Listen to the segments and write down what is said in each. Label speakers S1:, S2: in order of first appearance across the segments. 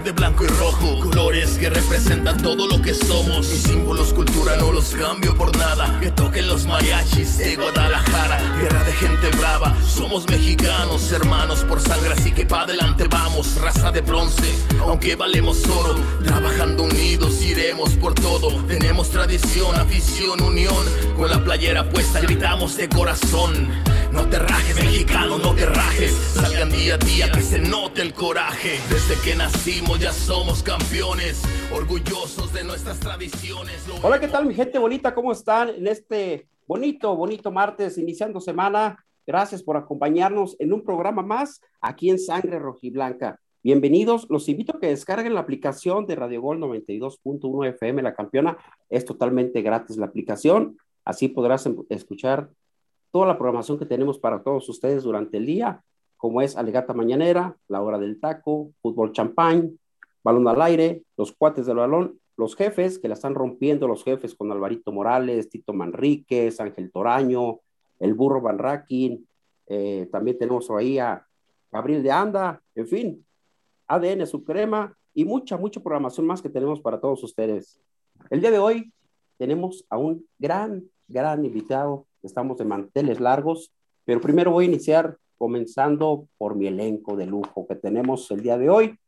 S1: verde, blanco y rojo. Colores que representan todo lo que somos. Mis símbolos, cultura, no los cambio por nada. Que toquen los mariachis de Guadalajara. Guerra de gente brava. Somos mexicanos, hermanos por sangre, así que pa' adelante vamos. Raza de bronce, aunque valemos oro. Trabajando unidos iremos por todo. Tenemos tradición, afición, unión. Con la playera puesta gritamos de corazón. No te rajes, mexicano, no te rajes. Salgan día a día que se note el coraje. Desde que nacimos ya somos campeones, orgullosos de nuestras tradiciones.
S2: Hola, ¿qué tal mi gente bonita? ¿Cómo están en este bonito, bonito martes, iniciando semana? Gracias por acompañarnos en un programa más aquí en Sangre Rojiblanca. Bienvenidos, los invito a que descarguen la aplicación de Radio Gol 92.1 FM, la campeona. Es totalmente gratis la aplicación, así podrás em, escuchar toda la programación que tenemos para todos ustedes durante el día, como es Alegata Mañanera, La Hora del Taco, Fútbol Champán, Balón al Aire, Los Cuates del Balón, los jefes que la están rompiendo, los jefes con Alvarito Morales, Tito Manríquez, Ángel Toraño, el Burro Van Rakin, eh, también tenemos ahí a Gabriel de Anda, en fin, ADN Suprema y mucha, mucha programación más que tenemos para todos ustedes. El día de hoy tenemos a un gran, gran invitado estamos de manteles largos, pero primero voy a iniciar comenzando por mi elenco de lujo que tenemos el día de hoy.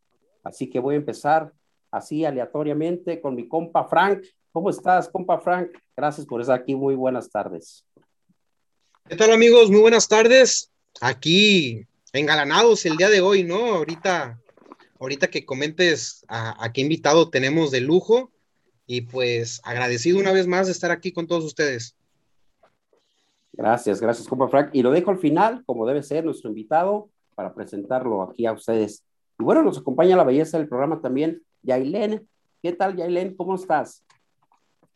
S2: Así que voy a empezar así aleatoriamente con mi compa Frank. ¿Cómo estás, compa Frank? Gracias por estar aquí. Muy buenas tardes.
S3: ¿Qué tal, amigos? Muy buenas tardes. Aquí engalanados el día de hoy, ¿no? Ahorita, ahorita que comentes a, a qué invitado tenemos de lujo y pues agradecido una vez más de estar aquí con todos ustedes.
S2: Gracias, gracias, compa Frank. Y lo dejo al final, como debe ser nuestro invitado, para presentarlo aquí a ustedes. Y bueno, nos acompaña la belleza del programa también, Yailén. ¿Qué tal, Yailén? ¿Cómo estás?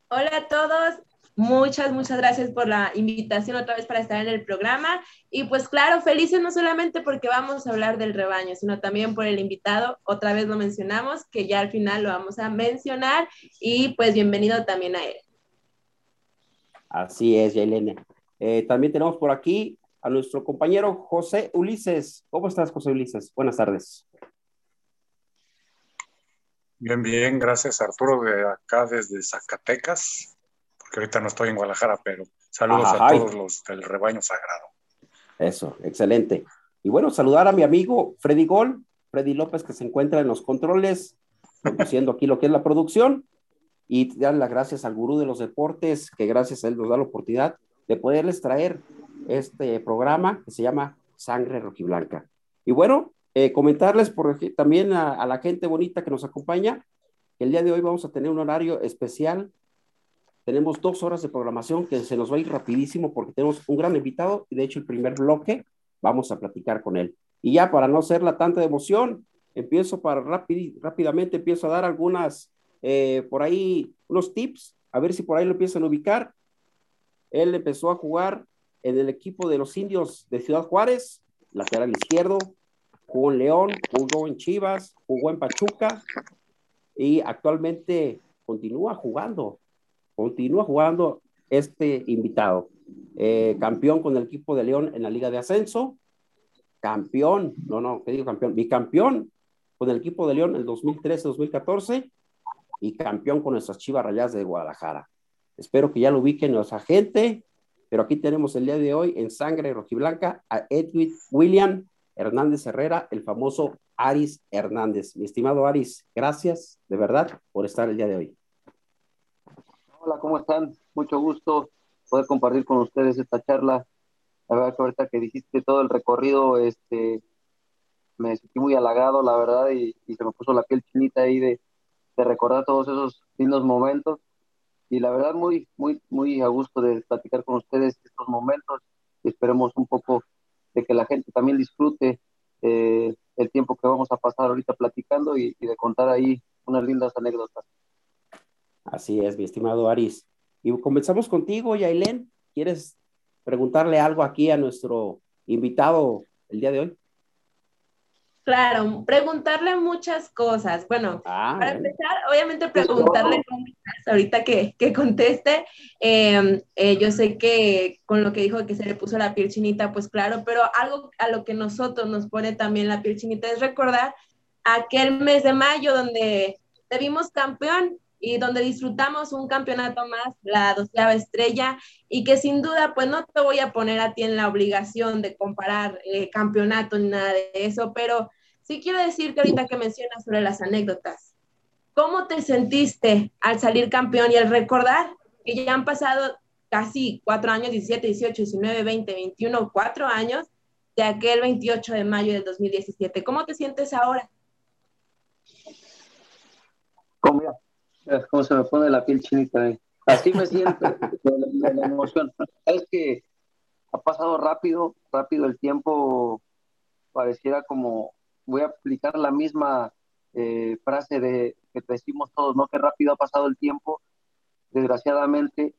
S4: Hola a todos. Muchas, muchas gracias por la invitación otra vez para estar en el programa. Y pues claro, felices no solamente porque vamos a hablar del rebaño, sino también por el invitado. Otra vez lo mencionamos, que ya al final lo vamos a mencionar. Y pues bienvenido también a él.
S2: Así es, Yailene. Eh, también tenemos por aquí a nuestro compañero José Ulises. ¿Cómo estás, José Ulises? Buenas tardes.
S5: Bien, bien, gracias Arturo, de acá desde Zacatecas, porque ahorita no estoy en Guadalajara, pero saludos a todos los del rebaño sagrado.
S2: Eso, excelente. Y bueno, saludar a mi amigo Freddy Gol, Freddy López, que se encuentra en los controles, produciendo aquí lo que es la producción, y dar las gracias al gurú de los deportes, que gracias a él nos da la oportunidad de poderles traer este programa que se llama Sangre Rojiblanca. Y bueno, eh, comentarles por, también a, la gente bonita que nos acompaña, que el día de hoy vamos a tener un horario especial. Tenemos dos horas de programación que se nos va a ir rapidísimo porque tenemos un gran invitado y de hecho el primer bloque vamos a platicar con él. Y ya para no la tanta emoción, empiezo para rápidamente, empiezo a dar algunas, eh, por ahí, unos tips, a ver si por ahí lo empiezan a ubicar. Él empezó a jugar en el equipo de los indios de Ciudad Juárez, lateral izquierdo, jugó en León, jugó en Chivas, jugó en Pachuca y actualmente continúa jugando, continúa jugando este invitado. Eh, campeón con el equipo de León en la Liga de Ascenso, campeón, no, no, ¿qué digo campeón? Bicampeón con el equipo de León en el 2013-2014 y campeón con nuestras Chivas Rayadas de Guadalajara. Espero que ya lo ubiquen nuestra gente, pero aquí tenemos el día de hoy en Sangre Rojiblanca a Edwin William Hernández Herrera, el famoso Aris Hernández. Mi estimado Aris, gracias de verdad por estar el día de hoy.
S6: Hola, ¿cómo están? Mucho gusto poder compartir con ustedes esta charla. La verdad que ahorita que dijiste todo el recorrido, este, me sentí muy halagado, la verdad, y, se me puso la piel chinita ahí de, de recordar todos esos lindos momentos y la verdad muy, muy, muy a gusto de platicar con ustedes estos momentos y esperemos un poco de que la gente también disfrute eh, el tiempo que vamos a pasar ahorita platicando y, de contar ahí unas lindas anécdotas.
S2: Así es, mi estimado Aris. Y comenzamos contigo, Yailén. ¿Quieres preguntarle algo aquí a nuestro invitado el día de hoy?
S4: Claro, preguntarle muchas cosas. Bueno, ah, para empezar, obviamente preguntarle ahorita que, que conteste. Em, eh, yo sé que con lo que dijo que se le puso la piel chinita, pues claro, pero algo a lo que nosotros nos pone también la piel chinita es recordar aquel mes de mayo donde te vimos campeón y donde disfrutamos un campeonato más, la doceava estrella, y que sin duda, pues no te voy a poner a ti en la obligación de comparar eh, campeonato ni nada de eso, pero sí quiero decirte ahorita que mencionas sobre las anécdotas. ¿Cómo te sentiste al salir campeón y al recordar que ya han pasado casi cuatro años, 17, 18, 19, 20, 21, cuatro años de aquel 28 de mayo del 2017? ¿Cómo te sientes ahora?
S6: ¿Cómo, ¿Cómo se me pone la piel chinita? Eh. Así me siento, de, la emoción. Es que ha pasado rápido, rápido el tiempo, pareciera como, voy a aplicar la misma eh, frase de que decimos todos, ¿no? Que rápido ha pasado el tiempo, desgraciadamente,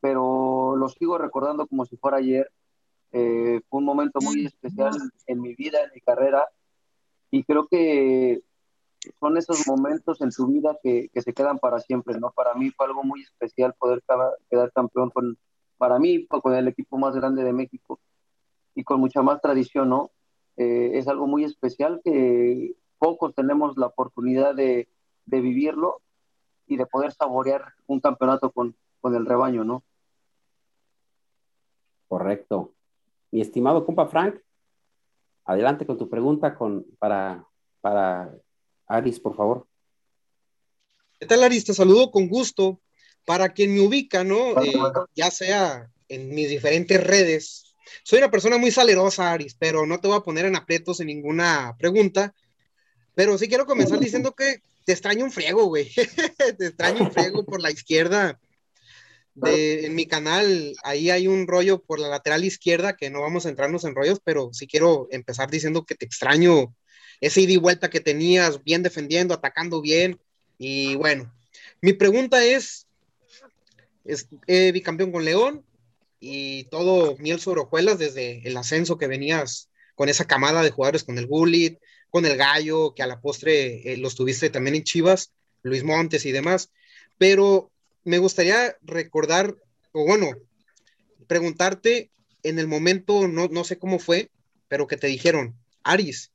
S6: pero lo sigo recordando como si fuera ayer. Eh, fue un momento muy especial en mi vida, en mi carrera, y creo que son esos momentos en su vida que, que, se quedan para siempre, ¿no? Para mí fue algo muy especial poder quedar campeón con, para mí, con el equipo más grande de México y con mucha más tradición, ¿no? Eh, es algo muy especial que pocos tenemos la oportunidad de, de, vivirlo y de poder saborear un campeonato con, con el rebaño, ¿no?
S2: Correcto. Mi estimado compa Frank, adelante con tu pregunta con, para, para Aris, por favor.
S3: ¿Qué tal, Aris? Te saludo con gusto. Para quien me ubica, ¿no? Eh, ya sea en mis diferentes redes. Soy una persona muy salerosa, Aris, pero no te voy a poner en aprietos en ninguna pregunta. Pero sí quiero comenzar diciendo que te extraño un friego, güey. te extraño un friego por la izquierda. De, en mi canal, ahí hay un rollo por la lateral izquierda, que no vamos a entrarnos en rollos, pero sí quiero empezar diciendo que te extraño ese ida y vuelta que tenías, bien defendiendo, atacando bien. Y bueno, mi pregunta es, es eh, bicampeón con León y todo miel sobre hojuelas desde el ascenso que venías con esa camada de jugadores, con el Gullit, con el Gallo, que a la postre eh, los tuviste también en Chivas, Luis Montes y demás. Pero me gustaría recordar, o bueno, preguntarte en el momento, no, no sé cómo fue, pero que te dijeron, Aris,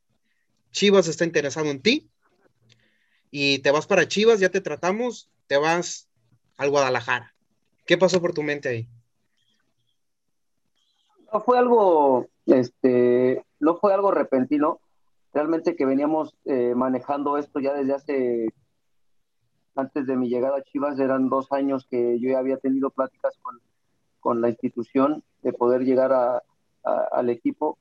S3: Chivas está interesado en ti y te vas para Chivas, ya te tratamos, te vas al Guadalajara. ¿Qué pasó por tu mente ahí?
S6: No fue algo, este, no fue algo repentino. Realmente que veníamos eh, manejando esto ya desde hace, antes de mi llegada a Chivas, eran dos años que yo ya había tenido pláticas con, con la institución de poder llegar a, al equipo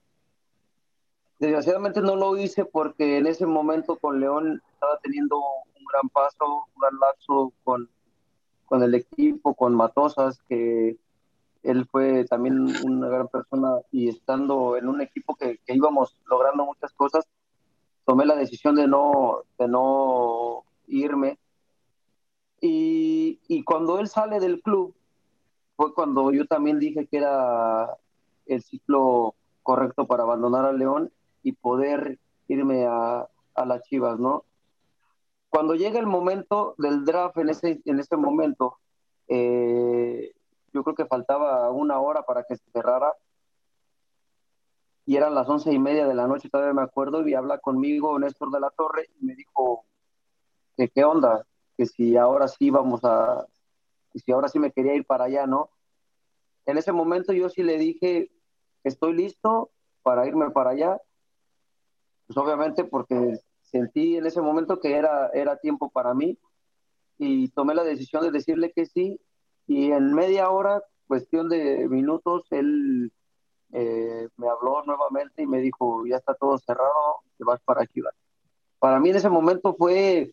S6: Desgraciadamente no lo hice porque en ese momento con León estaba teniendo un gran paso, un gran lapso con, con el equipo, con Matosas, que él fue también una gran persona y estando en un equipo que, íbamos logrando muchas cosas, tomé la decisión de no, de no irme. Y, y cuando él sale del club, fue cuando yo también dije que era el ciclo correcto para abandonar a León y poder irme a, a las Chivas, ¿no? Cuando llega el momento del draft, en ese, en ese momento, eh, yo creo que faltaba una hora para que se cerrara y eran las once y media de la noche, todavía me acuerdo, y habla conmigo Néstor de la Torre y me dijo que qué onda, que si ahora sí vamos a, que si ahora sí me quería ir para allá, ¿no? En ese momento yo sí le dije, estoy listo para irme para allá, pues obviamente porque sentí en ese momento que era, era tiempo para mí y tomé la decisión de decirle que sí. Y en media hora, cuestión de minutos, él eh, me habló nuevamente y me dijo, ya está todo cerrado, te vas para Chivas. Para mí en ese momento fue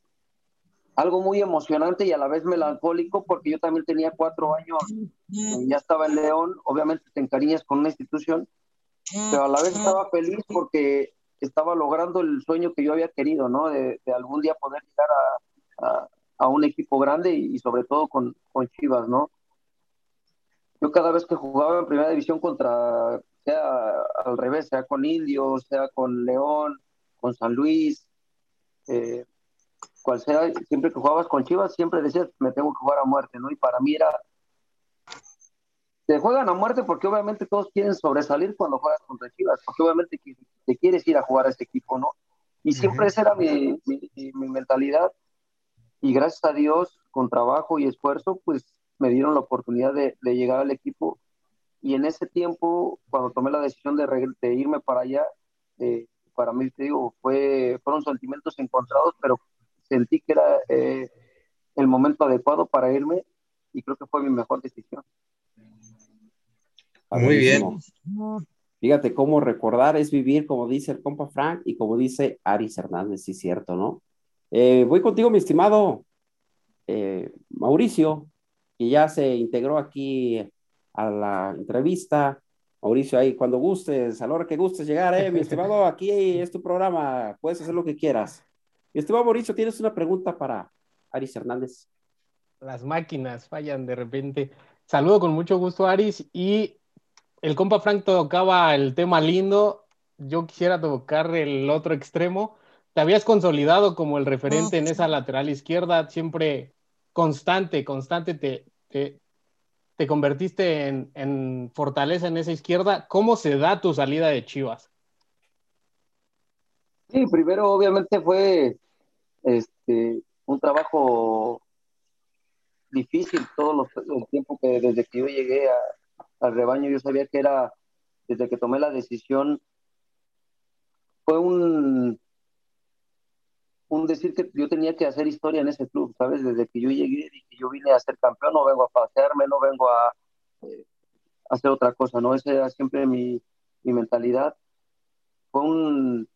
S6: algo muy emocionante y a la vez melancólico porque yo también tenía cuatro años, y ya estaba en León, obviamente te encariñas con una institución, pero a la vez estaba feliz porque estaba logrando el sueño que yo había querido, ¿no? De, algún día poder llegar a, un equipo grande y, sobre todo con, con, Chivas, ¿no? Yo cada vez que jugaba en primera división contra, sea al revés, sea con Indios, sea con León, con San Luis, eh, cual sea, siempre que jugabas con Chivas, siempre decías, me tengo que jugar a muerte, ¿no? Y para mí era te juegan a muerte porque obviamente todos quieren sobresalir cuando juegas contra Chivas, porque obviamente te quieres ir a jugar a este equipo, ¿no? Y siempre esa era mi, mi, mentalidad. Y gracias a Dios, con trabajo y esfuerzo, pues me dieron la oportunidad de, de llegar al equipo. Y en ese tiempo, cuando tomé la decisión de, de irme para allá, eh, para mí, te digo, fue, fueron sentimientos encontrados, pero sentí que era eh, el momento adecuado para irme y creo que fue mi mejor decisión.
S3: Muy bien.
S2: Fíjate cómo recordar es vivir, como dice el compa Frank y como dice Aris Hernández, sí, cierto, ¿no? Eh, voy contigo, mi estimado eh, Mauricio, que ya se integró aquí a la entrevista. Mauricio, ahí cuando gustes, a la hora que gustes llegar, eh, mi estimado, aquí es tu programa, puedes hacer lo que quieras. Mi estimado Mauricio, ¿tienes una pregunta para Aris Hernández?
S7: Las máquinas fallan de repente. Saludo con mucho gusto, Aris, y el compa Frank tocaba el tema lindo, yo quisiera tocar el otro extremo. Te habías consolidado como el referente en esa lateral izquierda, siempre constante, constante te, te, convertiste en, en, fortaleza en esa izquierda. ¿Cómo se da tu salida de Chivas?
S6: Sí, primero obviamente fue este, un trabajo difícil todo el tiempo que desde que yo llegué a, al rebaño. Yo sabía que era, desde que tomé la decisión, fue un, un decir que yo tenía que hacer historia en ese club, ¿sabes? Desde que yo llegué que yo vine a ser campeón, no vengo a pasearme, no vengo a, eh, hacer otra cosa, ¿no? Esa era siempre mi, mi mentalidad. Fue un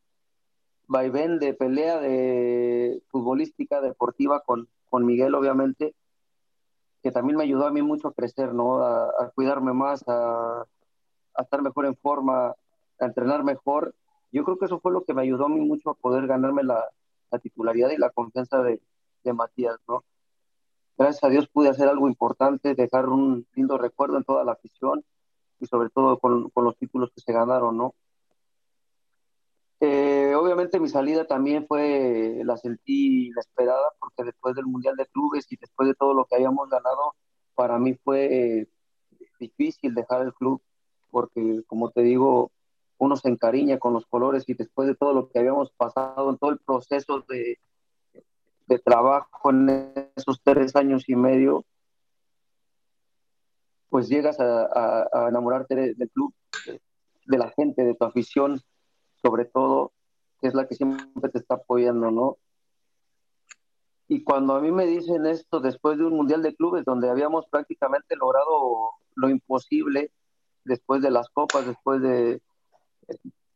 S6: vaivén de pelea de futbolística, deportiva con, con Miguel, obviamente, que también me ayudó a mí mucho a crecer, ¿no? A, cuidarme más, a, estar mejor en forma, a entrenar mejor. Yo creo que eso fue lo que me ayudó a mí mucho a poder ganarme la, titularidad y la confianza de, Matías, ¿no? Gracias a Dios pude hacer algo importante, dejar un lindo recuerdo en toda la afición y sobre todo con, con los títulos que se ganaron, ¿no? Eh, obviamente mi salida también fue, la sentí inesperada, porque después del Mundial de Clubes y después de todo lo que habíamos ganado, para mí fue eh, difícil dejar el club, porque como te digo, uno se encariña con los colores y después de todo lo que habíamos pasado en todo el proceso de, de trabajo en esos tres años y medio, pues llegas a, a enamorarte del club, de la gente, de tu afición, sobre todo, que es la que siempre te está apoyando, ¿no? Y cuando a mí me dicen esto después de un Mundial de Clubes, donde habíamos prácticamente logrado lo imposible, después de las copas, después de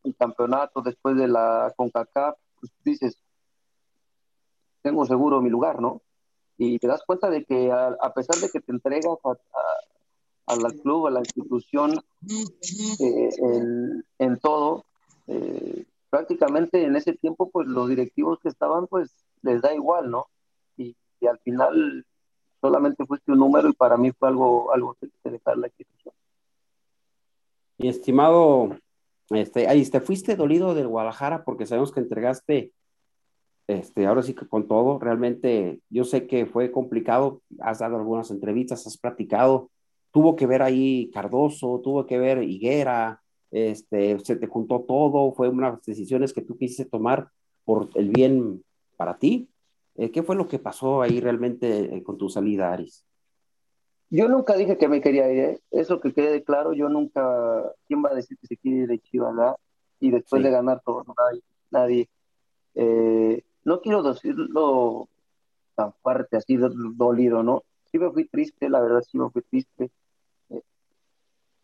S6: el campeonato, después de la CONCACAF, pues dices, tengo seguro mi lugar, ¿no? Y te das cuenta de que a, pesar de que te entregas al club, a la institución, eh, en todo, eh, prácticamente en ese tiempo, pues los directivos que estaban, pues les da igual, ¿no? Y, al final solamente fuiste un número y para mí fue algo, algo que dejar la institución.
S2: Mi estimado, este, ahí te fuiste dolido del Guadalajara porque sabemos que entregaste, este, ahora sí que con todo, realmente yo sé que fue complicado, has dado algunas entrevistas, has platicado, tuvo que ver ahí Cardoso, tuvo que ver Higuera, este, se te juntó todo, fue unas decisiones que tú quisiste tomar por el bien para ti. Eh, ¿Qué fue lo que pasó ahí realmente eh, con tu salida, Aris?
S6: Yo nunca dije que me quería ir, ¿eh? eso que quede claro, yo nunca, ¿quién va a decir que se quiere ir de Chivas, Y después de ganar todo, nadie. no quiero decirlo tan fuerte, así dolido, ¿no? Sí me fui triste, la verdad sí me fui triste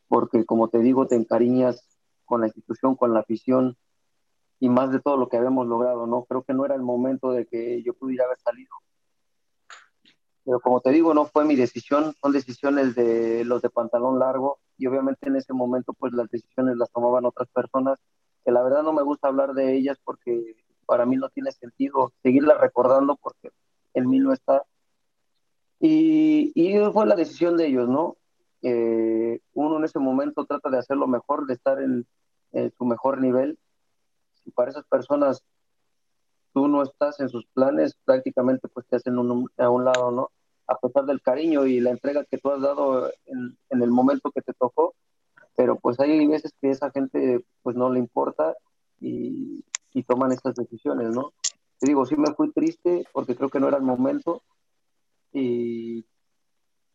S6: porque como te digo, te encariñas con la institución, con la afición y más de todo lo que habíamos logrado, ¿no? Creo que no era el momento de que yo pudiera haber salido. Pero como te digo, no fue mi decisión, son decisiones de los de pantalón largo y obviamente en ese momento pues las decisiones las tomaban otras personas, que la verdad no me gusta hablar de ellas porque para mí no tiene sentido seguirlas recordando porque en mí no está. Y, y fue la decisión de ellos, ¿no? Eh, uno en ese momento trata de hacer lo mejor, de estar en, su mejor nivel. Si para esas personas tú no estás en sus planes, prácticamente pues te hacen a un lado, ¿no? A pesar del cariño y la entrega que tú has dado en, el momento que te tocó, pero pues hay veces que esa gente pues no le importa y, y toman estas decisiones, ¿no? Te digo, sí me fui triste porque creo que no era el momento y,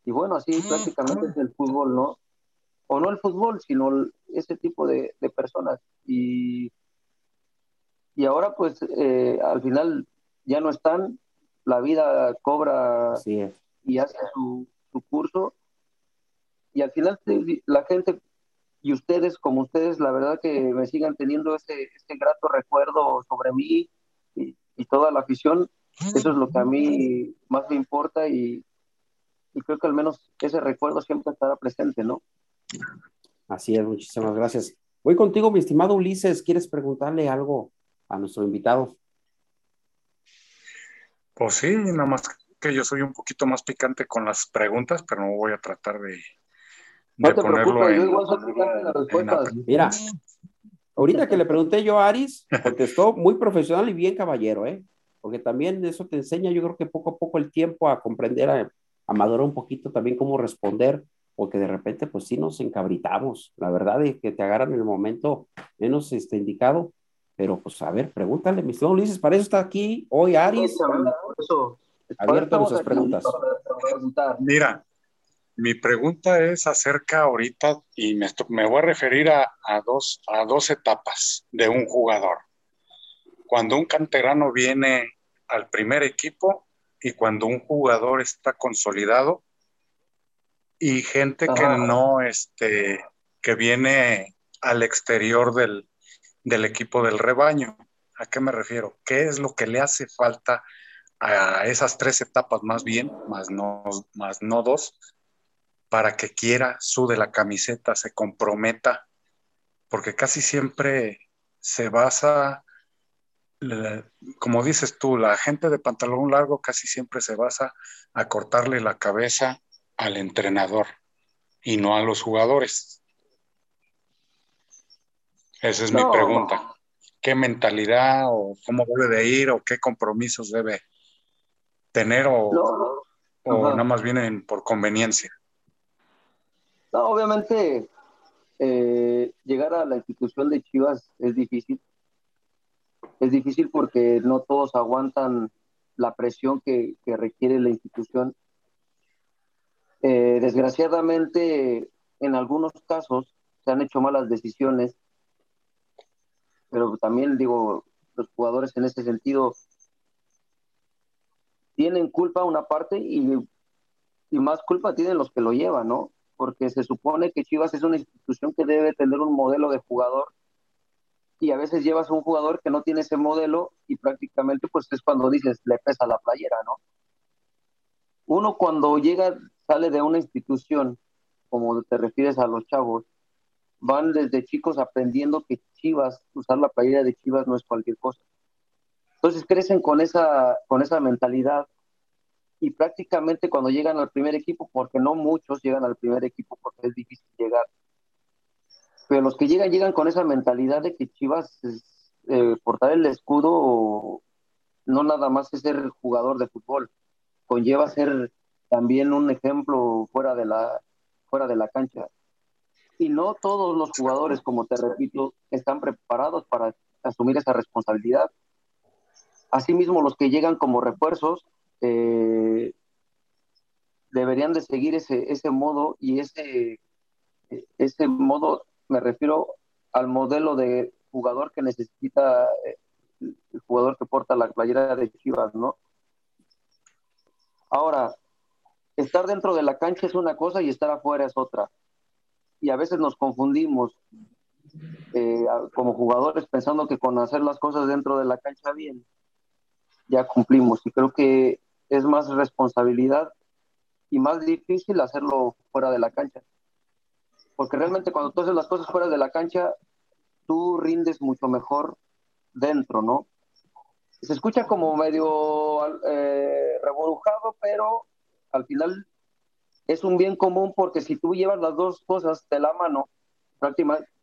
S6: y bueno, así prácticamente es el fútbol, ¿no? O no el fútbol, sino ese tipo de, de personas. Y, y ahora pues eh, al final ya no están, la vida cobra y hace su, su curso. Y al final la gente y ustedes, como ustedes, la verdad que me sigan teniendo ese, ese grato recuerdo sobre mí y, toda la afición, eso es lo que a mí más me importa y, creo que al menos ese recuerdo siempre estará presente, ¿no?
S2: Así es, muchísimas gracias. Voy contigo, mi estimado Ulises, ¿quieres preguntarle algo a nuestro invitado?
S5: Pues sí, nada más que yo soy un poquito más picante con las preguntas, pero no voy a tratar de,
S6: no te preocupes, yo igual
S2: soy Mira, ahorita que le pregunté yo a Aris, contestó muy profesional y bien caballero, ¿eh? Porque también eso te enseña, yo creo que poco a poco el tiempo a comprender, a, madurar un poquito también cómo responder, porque de repente, pues sí nos encabritamos, la verdad, de que te agarran en el momento menos este, indicado. Pero, pues, a ver, pregúntale, mi estimado Ulises, para eso está aquí hoy Aris. Abierto a nuestras preguntas.
S5: Mira, mi pregunta es acerca ahorita, y me, voy a referir a, dos, a dos etapas de un jugador. Cuando un canterano viene al primer equipo y cuando un jugador está consolidado y gente que no, este, que viene al exterior del, del equipo del rebaño. ¿A qué me refiero? ¿Qué es lo que le hace falta a esas tres etapas más bien, más no, más no dos, para que quiera, sude la camiseta, se comprometa, porque casi siempre se basa, como dices tú, la gente de pantalón largo casi siempre se basa a cortarle la cabeza al entrenador y no a los jugadores. Esa es mi pregunta. ¿Qué mentalidad o cómo debe de ir o qué compromisos debe tener o, o nada más vienen por conveniencia?
S6: No, obviamente eh, llegar a la institución de Chivas es difícil. Es difícil porque no todos aguantan la presión que, requiere la institución. Eh, desgraciadamente, en algunos casos se han hecho malas decisiones, pero también digo, los jugadores en ese sentido tienen culpa una parte y, y más culpa tienen los que lo llevan, ¿no? porque se supone que Chivas es una institución que debe tener un modelo de jugador y a veces llevas a un jugador que no tiene ese modelo y prácticamente pues es cuando dices le pesa la playera, ¿no? Uno cuando llega, sale de una institución, como te refieres a los chavos, van desde chicos aprendiendo que Chivas, usar la playera de Chivas no es cualquier cosa. Entonces crecen con esa, con esa mentalidad y prácticamente cuando llegan al primer equipo, porque no muchos llegan al primer equipo porque es difícil llegar, pero los que llegan llegan con esa mentalidad de que Chivas eh, portar el escudo no nada más es ser jugador de fútbol, conlleva ser también un ejemplo fuera de la fuera de la cancha. Y no todos los jugadores, como te repito, están preparados para asumir esa responsabilidad. Asimismo, los que llegan como refuerzos eh, deberían de seguir ese, ese modo y ese, ese modo, me refiero al modelo de jugador que necesita eh, el jugador que porta la playera de Chivas, ¿no? Ahora, estar dentro de la cancha es una cosa y estar afuera es otra. Y a veces nos confundimos eh, como jugadores pensando que con hacer las cosas dentro de la cancha bien, ya cumplimos. Y creo que es más responsabilidad y más difícil hacerlo fuera de la cancha. Porque realmente cuando tú haces las cosas fuera de la cancha, tú rindes mucho mejor dentro, ¿no? Se escucha como medio eh, revolujado, pero al final es un bien común porque si tú llevas las dos cosas de la mano,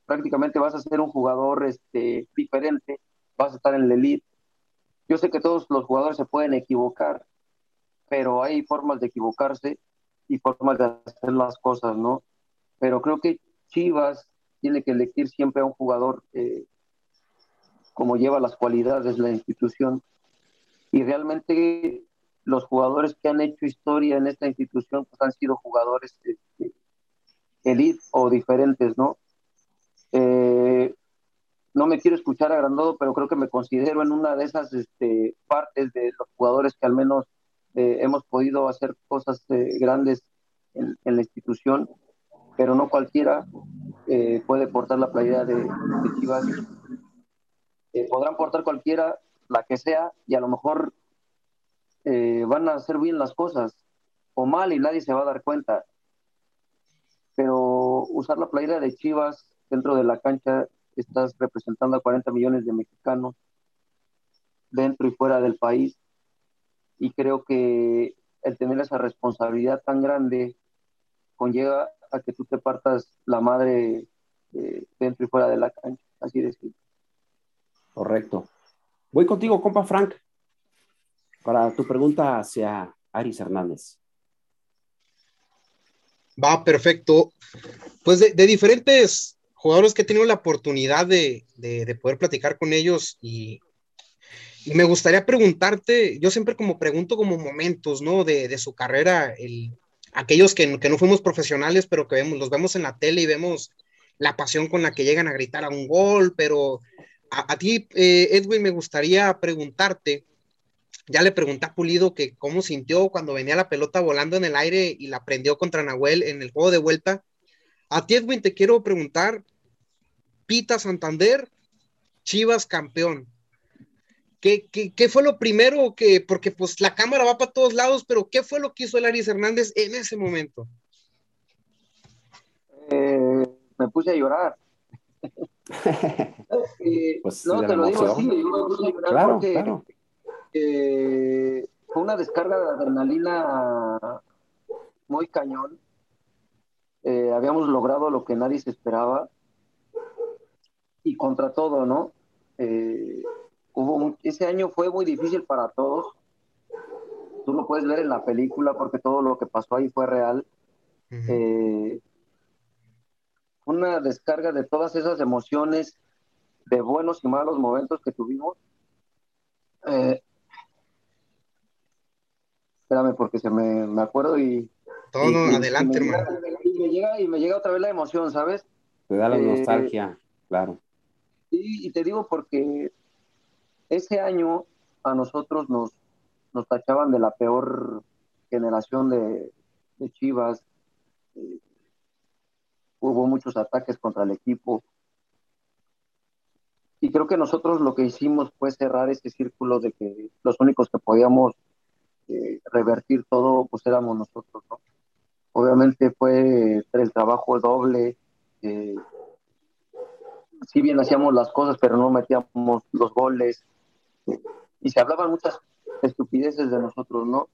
S6: prácticamente vas a ser un jugador este, diferente, vas a estar en la elite. Yo sé que todos los jugadores se pueden equivocar, pero hay formas de equivocarse y formas de hacer las cosas, ¿no? Pero creo que Chivas tiene que elegir siempre a un jugador eh, cómo lleva las cualidades de la institución. Y realmente los jugadores que han hecho historia en esta institución pues, han sido jugadores este, elite o diferentes, ¿no? Eh, no me quiero escuchar agrandado, pero creo que me considero en una de esas este, partes de los jugadores que al menos eh, hemos podido hacer cosas grandes en, la institución, pero no cualquiera eh, puede portar la playera de, Chivas. podrán portar cualquiera, la que sea, y a lo mejor van a hacer bien las cosas o mal y nadie se va a dar cuenta. Pero usar la playera de Chivas dentro de la cancha estás representando a 40 millones de mexicanos dentro y fuera del país. Y creo que el tener esa responsabilidad tan grande conlleva a que tú te partas la madre eh, dentro y fuera de la cancha. Así de simple.
S2: Correcto. Voy contigo, compa Frank, para tu pregunta hacia Aris Hernández.
S3: Va, perfecto. Pues de diferentes jugadores que he tenido la oportunidad de, poder platicar con ellos y, me gustaría preguntarte, yo siempre como pregunto como momentos, ¿no? De, su carrera, el, aquellos que, no fuimos profesionales, pero que vemos, los vemos en la tele y vemos la pasión con la que llegan a gritar a un gol, pero a, ti, eh, Edwin, me gustaría preguntarte, ya le pregunté a Pulido que cómo sintió cuando venía la pelota volando en el aire y la prendió contra Nahuel en el juego de vuelta, a ti, Edwin, te quiero preguntar, Pita Santander, Chivas campeón. ¿Qué, fue lo primero que, porque pues la cámara va para todos lados, pero qué fue lo que hizo el Aris Hernández en ese momento?
S6: Eh, me puse a llorar. pues, no, te lo digo así, me puse a llorar claro, porque eh, fue una descarga de adrenalina muy cañón eh, habíamos logrado lo que nadie se esperaba y contra todo, ¿no? Eh, hubo ese año fue muy difícil para todos. Tú lo puedes ver en la película porque todo lo que pasó ahí fue real. Eh, una descarga de todas esas emociones, de buenos y malos momentos que tuvimos. espérame porque se me, me acuerdo y...
S3: Todo adelante, hermano
S6: me llega, y me llega otra vez la emoción, ¿sabes?
S2: Te da la eh, nostalgia, claro.
S6: Y, te digo porque ese año a nosotros nos, nos tachaban de la peor generación de, Chivas. Eh, hubo muchos ataques contra el equipo. Y creo que nosotros lo que hicimos fue cerrar ese círculo de que los únicos que podíamos eh, revertir todo, pues éramos nosotros, ¿no? Obviamente fue el trabajo doble. Eh, si bien hacíamos las cosas, pero no metíamos los goles. Y se hablaban muchas estupideces de nosotros, ¿no?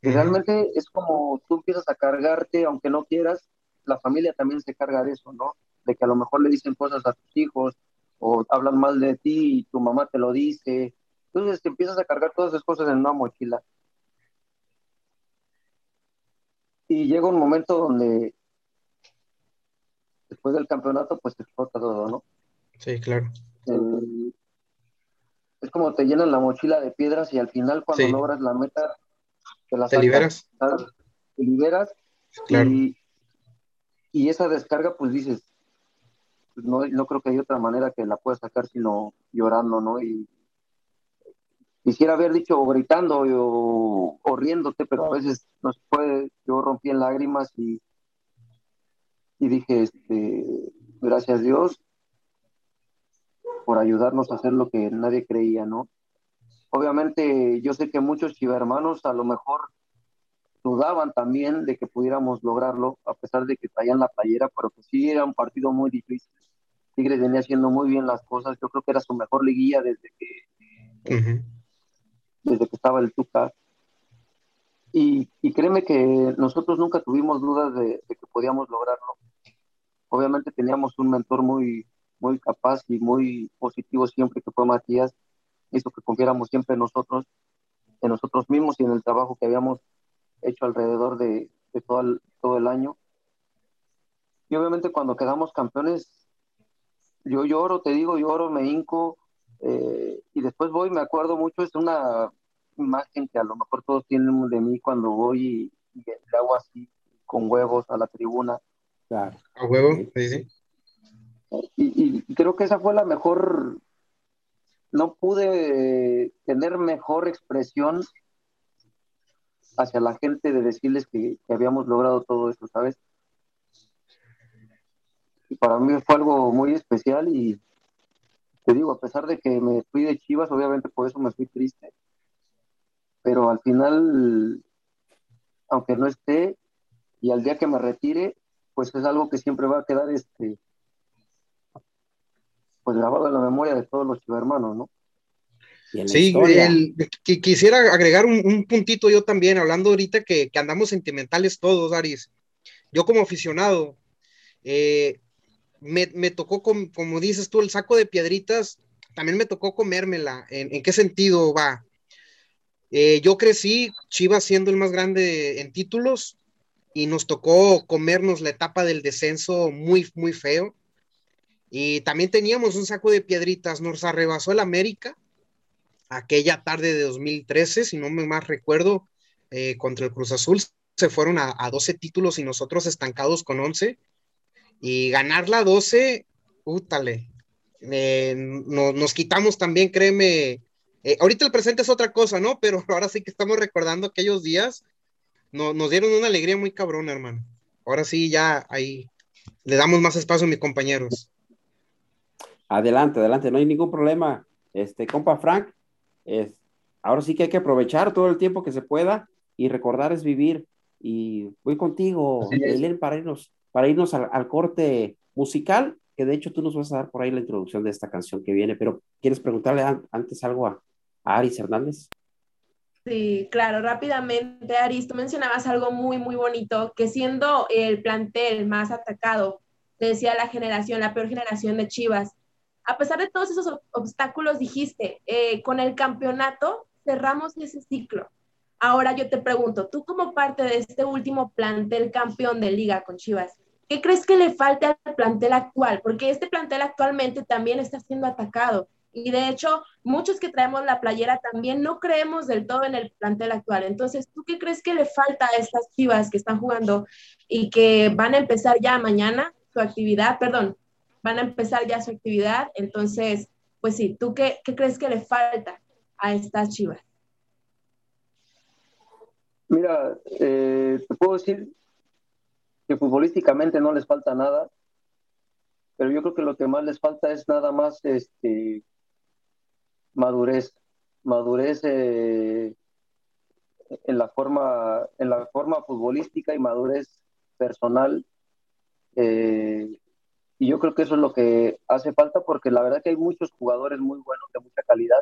S6: Y realmente es como tú empiezas a cargarte, aunque no quieras, la familia también se carga de eso, ¿no? De que a lo mejor le dicen cosas a tus hijos o hablan mal de ti y tu mamá te lo dice. Entonces te empiezas a cargar todas esas cosas en una mochila. Y llega un momento donde después del campeonato, pues te explota todo, ¿no?
S3: Sí, claro.
S6: Es como te llenan la mochila de piedras y al final cuando logras la meta,
S3: te la ¿Te liberas?
S6: Te liberas. Claro. Y, esa descarga, pues dices, pues no, no creo que hay otra manera que la puedas sacar sino llorando, ¿no? Y quisiera haber dicho gritando o, o, riéndote, pero a veces no se puede. Yo rompí en lágrimas y, y dije, este, gracias a Dios por ayudarnos a hacer lo que nadie creía, ¿no? Obviamente yo sé que muchos chivermanos a lo mejor dudaban también de que pudiéramos lograrlo, a pesar de que traían la playera, pero que sí era un partido muy difícil. Tigres venía haciendo muy bien las cosas, yo creo que era su mejor liguilla desde que desde que estaba el Tuca. Y, créeme que nosotros nunca tuvimos dudas de, que podíamos lograrlo. Obviamente teníamos un mentor muy, muy capaz y muy positivo siempre, que fue Matías, hizo que confiáramos siempre en nosotros, en nosotros mismos y en el trabajo que habíamos hecho alrededor de, todo, el, todo el año. Y obviamente cuando quedamos campeones, yo lloro, te digo, lloro, me hinco, Eh, y después voy, me acuerdo mucho, es una imagen que a lo mejor todos tienen de mí cuando voy y, le hago así con huevos a la tribuna.
S3: Claro. A huevo, sí, sí.
S6: Y, creo que esa fue la mejor, no pude tener mejor expresión hacia la gente de decirles que, que habíamos logrado todo eso, ¿sabes? Y para mí fue algo muy especial y te digo, a pesar de que me fui de Chivas, obviamente por eso me fui triste, pero al final, aunque no esté, y al día que me retire, pues es algo que siempre va a quedar este pues grabado en la memoria de todos los chivermanos, ¿no?
S3: Sí, que quisiera agregar un, puntito yo también, hablando ahorita que, andamos sentimentales todos, Aris. Yo como aficionado, eh, me, tocó, como dices tú, el saco de piedritas, también me tocó comérmela. ¿En, qué sentido va? Eh, yo crecí, Chivas siendo el más grande en títulos, y nos tocó comernos la etapa del descenso muy, muy feo. Y también teníamos un saco de piedritas, nos arrebasó el América aquella tarde de 2013, si no me más recuerdo, eh, contra el Cruz Azul, se fueron a, 12 títulos y nosotros estancados con 11. Y ganar la 12, útale, eh, nos quitamos también, créeme. Eh, ahorita el presente es otra cosa, ¿no? Pero ahora sí que estamos recordando aquellos días. nos dieron una alegría muy cabrón, hermano. Ahora sí, ya ahí le damos más espacio a mis compañeros.
S2: Adelante, adelante, no hay ningún problema. Este, compa Frank, es, ahora sí que hay que aprovechar todo el tiempo que se pueda y recordar es vivir. Y voy contigo, Elena, para irnos, para irnos al, corte musical, que de hecho tú nos vas a dar por ahí la introducción de esta canción que viene, pero ¿quieres preguntarle antes algo a, Aris Hernández?
S4: Sí, claro, rápidamente, Aris, tú mencionabas algo muy, muy bonito, que siendo el plantel más atacado, decía la generación, la peor generación de Chivas, a pesar de todos esos obstáculos, dijiste, eh, con el campeonato cerramos ese ciclo. Ahora yo te pregunto, tú como parte de este último plantel campeón de liga con Chivas, ¿qué crees que le falta al plantel actual? Porque este plantel actualmente también está siendo atacado. Y de hecho, muchos que traemos la playera también no creemos del todo en el plantel actual. Entonces, ¿tú qué crees que le falta a estas chivas que están jugando y que van a empezar ya mañana su actividad? Perdón, van a empezar ya su actividad. Entonces, pues sí, ¿tú qué, crees que le falta a estas chivas?
S6: Mira, eh, te puedo decir que futbolísticamente no les falta nada, pero yo creo que lo que más les falta es nada más este madurez, madurez eh, en la forma en la forma futbolística y madurez personal eh, y yo creo que eso es lo que hace falta porque la verdad que hay muchos jugadores muy buenos de mucha calidad,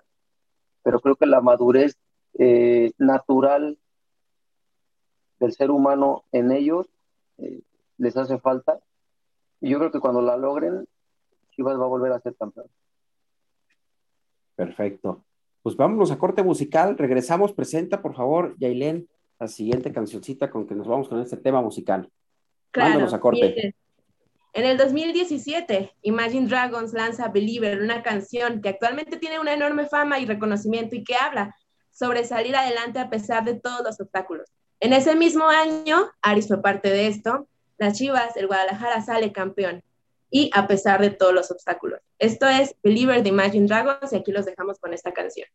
S6: pero creo que la madurez eh, natural del ser humano en ellos eh, les hace falta. Y yo creo que cuando la logren, Chivas va a volver a ser campeón.
S2: Perfecto. Pues vámonos a corte musical. Regresamos. Presenta, por favor, Yailén, la siguiente cancioncita con que nos vamos con este tema musical.
S4: Claro, a corte. En el 2017, Imagine Dragons lanza Believer, una canción que actualmente tiene una enorme fama y reconocimiento y que habla sobre salir adelante a pesar de todos los obstáculos. En ese mismo año, Aris fue parte de esto, las Chivas, el Guadalajara sale campeón y a pesar de todos los obstáculos. Esto es Believer de Imagine Dragons y aquí los dejamos con esta canción.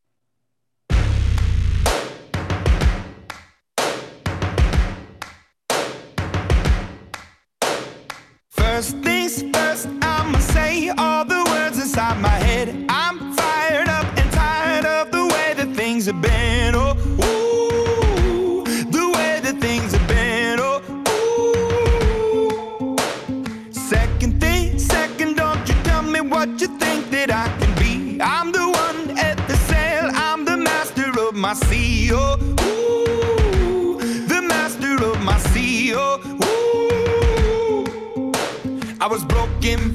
S4: First things first, I'ma say all the words inside my head. I'm fired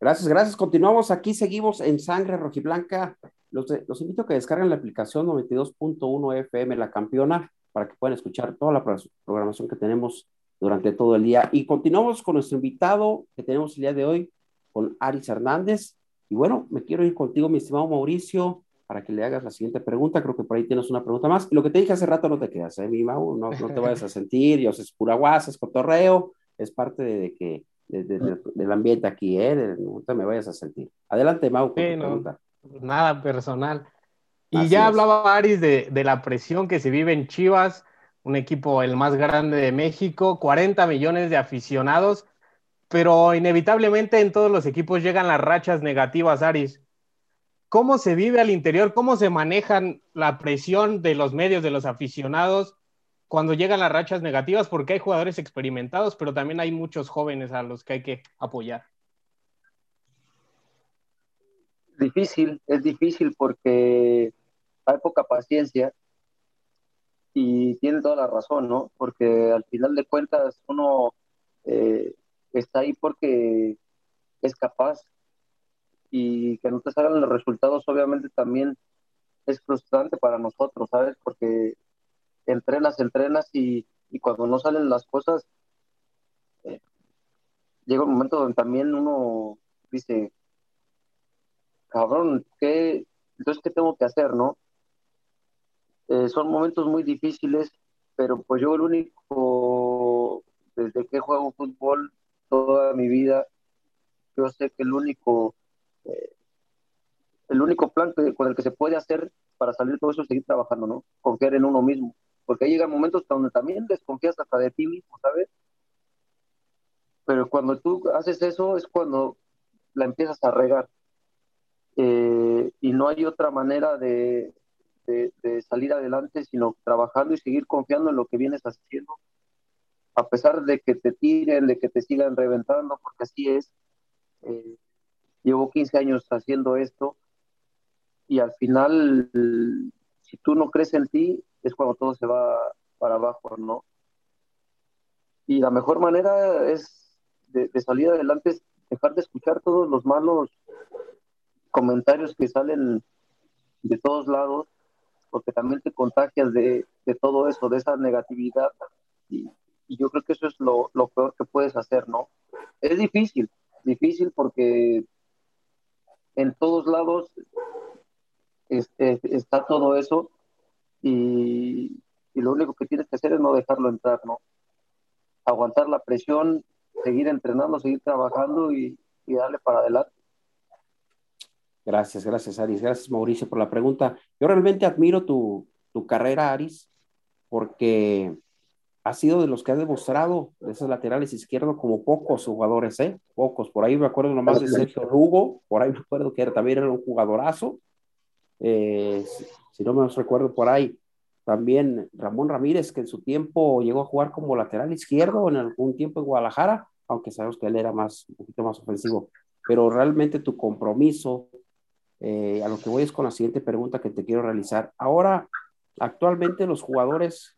S2: Gracias, gracias. Continuamos aquí, seguimos en Sangre Rojiblanca. Los, de- los invito a que descarguen la aplicación 92.1 FM La Campeona para que puedan escuchar toda la pro- programación que tenemos durante todo el día. Y continuamos con nuestro invitado que tenemos el día de hoy, con Aris Hernández. Y bueno, me quiero ir contigo, mi estimado Mauricio, para que le hagas la siguiente pregunta. Creo que por ahí tienes una pregunta más. Lo que te dije hace rato no te quedas, ¿eh, mi Mau? No, no te vayas a sentir, yo sé, es pura guasa, es cotorreo, es parte de, de que, de- de- de- del ambiente aquí, ¿eh? No te me vayas a sentir. Adelante, Mau,
S7: Sí, no.
S2: pregunta.
S7: Nada personal. Y
S2: Así
S7: ya
S2: es.
S7: hablaba Aris de, de la presión que se vive en Chivas, un equipo el más grande de México, 40 millones de aficionados, pero inevitablemente en todos los equipos llegan las rachas negativas, Aris. ¿Cómo se vive al interior? ¿Cómo se manejan la presión de los medios, de los aficionados cuando llegan las rachas negativas? Porque hay jugadores experimentados, pero también hay muchos jóvenes a los que hay que apoyar.
S6: difícil, es difícil porque hay poca paciencia y tiene toda la razón, ¿no? Porque al final de cuentas uno eh, está ahí porque es capaz y que no te salgan los resultados obviamente también es frustrante para nosotros, ¿sabes? Porque entrenas, entrenas y, y cuando no salen las cosas, eh, llega un momento donde también uno dice, cabrón, ¿qué, entonces, ¿qué tengo que hacer, no? Eh, son momentos muy difíciles, pero pues yo el único, desde que juego fútbol toda mi vida, yo sé que el único, eh, el único plan que- con el que se puede hacer para salir todo eso es seguir trabajando, ¿no? Confiar en uno mismo, porque ahí llegan momentos donde también desconfías hasta de ti mismo, ¿sabes? Pero cuando tú haces eso es cuando la empiezas a regar. Eh, y no hay otra manera de, de- de salir adelante sino trabajando y seguir confiando en lo que vienes haciendo, a pesar de que te tiren, de que te sigan reventando, porque así es. Eh, llevo 15 años haciendo esto y al final, si tú no crees en ti, es cuando todo se va para abajo, ¿no? Y la mejor manera es de, salir adelante es dejar de escuchar todos los malos comentarios que salen de todos lados, porque también te contagias de, de todo eso, de esa negatividad. Y, y yo creo que eso es lo, lo peor que puedes hacer, ¿no? Es difícil, difícil porque en todos lados este, está todo eso y, y lo único que tienes que hacer es no dejarlo entrar, ¿no? Aguantar la presión, seguir entrenando, seguir trabajando y, y darle para adelante.
S2: Gracias, gracias, Aris. Gracias, Mauricio, por la pregunta. Yo realmente admiro tu, tu carrera, Aris, porque ha sido de los que ha demostrado de esos laterales izquierdos como pocos jugadores, ¿eh? Pocos. Por ahí me acuerdo nomás de Sergio Lugo, por ahí me acuerdo que era- también era un jugadorazo. Eh, si, no me recuerdo por ahí, también Ramón Ramírez, que en su tiempo llegó a jugar como lateral izquierdo en algún tiempo en Guadalajara, aunque sabemos que él era más, un poquito más ofensivo. Pero realmente tu compromiso, eh, a lo que voy es con la siguiente pregunta que te quiero realizar. Ahora, actualmente los jugadores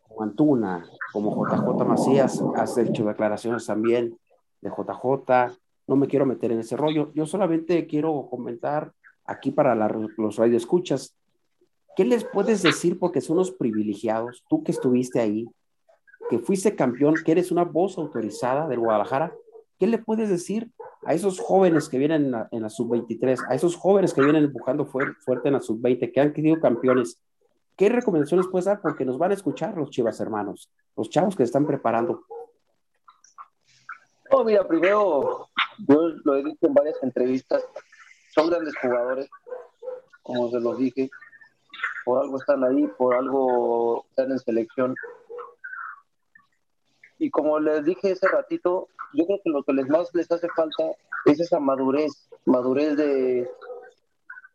S2: como Antuna, como JJ Macías, has hecho declaraciones también de JJ, no me quiero meter en ese rollo, yo solamente quiero comentar aquí para la- los radioescuchas, ¿qué les puedes decir? Porque son unos privilegiados, tú que estuviste ahí, que fuiste campeón, que eres una voz autorizada del Guadalajara, ¿qué le puedes decir a esos jóvenes que vienen en la, la sub-23, a esos jóvenes que vienen empujando fuer- fuerte en la sub-20, que han sido campeones? ¿Qué recomendaciones puedes dar? Porque nos van a escuchar los chivas hermanos, los chavos que están preparando.
S6: No, mira, primero, yo lo he dicho en varias entrevistas, son grandes jugadores, como se los dije, por algo están ahí, por algo están en selección. Y como les dije ese ratito, yo creo que lo que les más les hace falta es esa madurez, madurez de,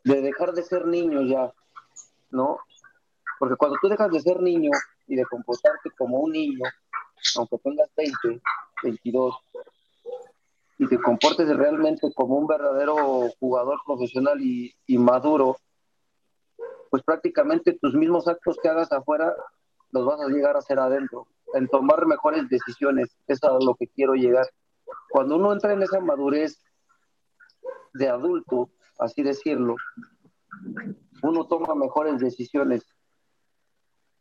S6: de dejar de ser niños ya, ¿no? Porque cuando tú dejas de ser niño y de comportarte como un niño, aunque tengas 20, 22, y te comportes realmente como un verdadero jugador profesional y, y maduro, pues prácticamente tus mismos actos que hagas afuera los vas a llegar a hacer adentro, en tomar mejores decisiones, es a lo que quiero llegar. Cuando uno entra en esa madurez de adulto, así decirlo, uno toma mejores decisiones,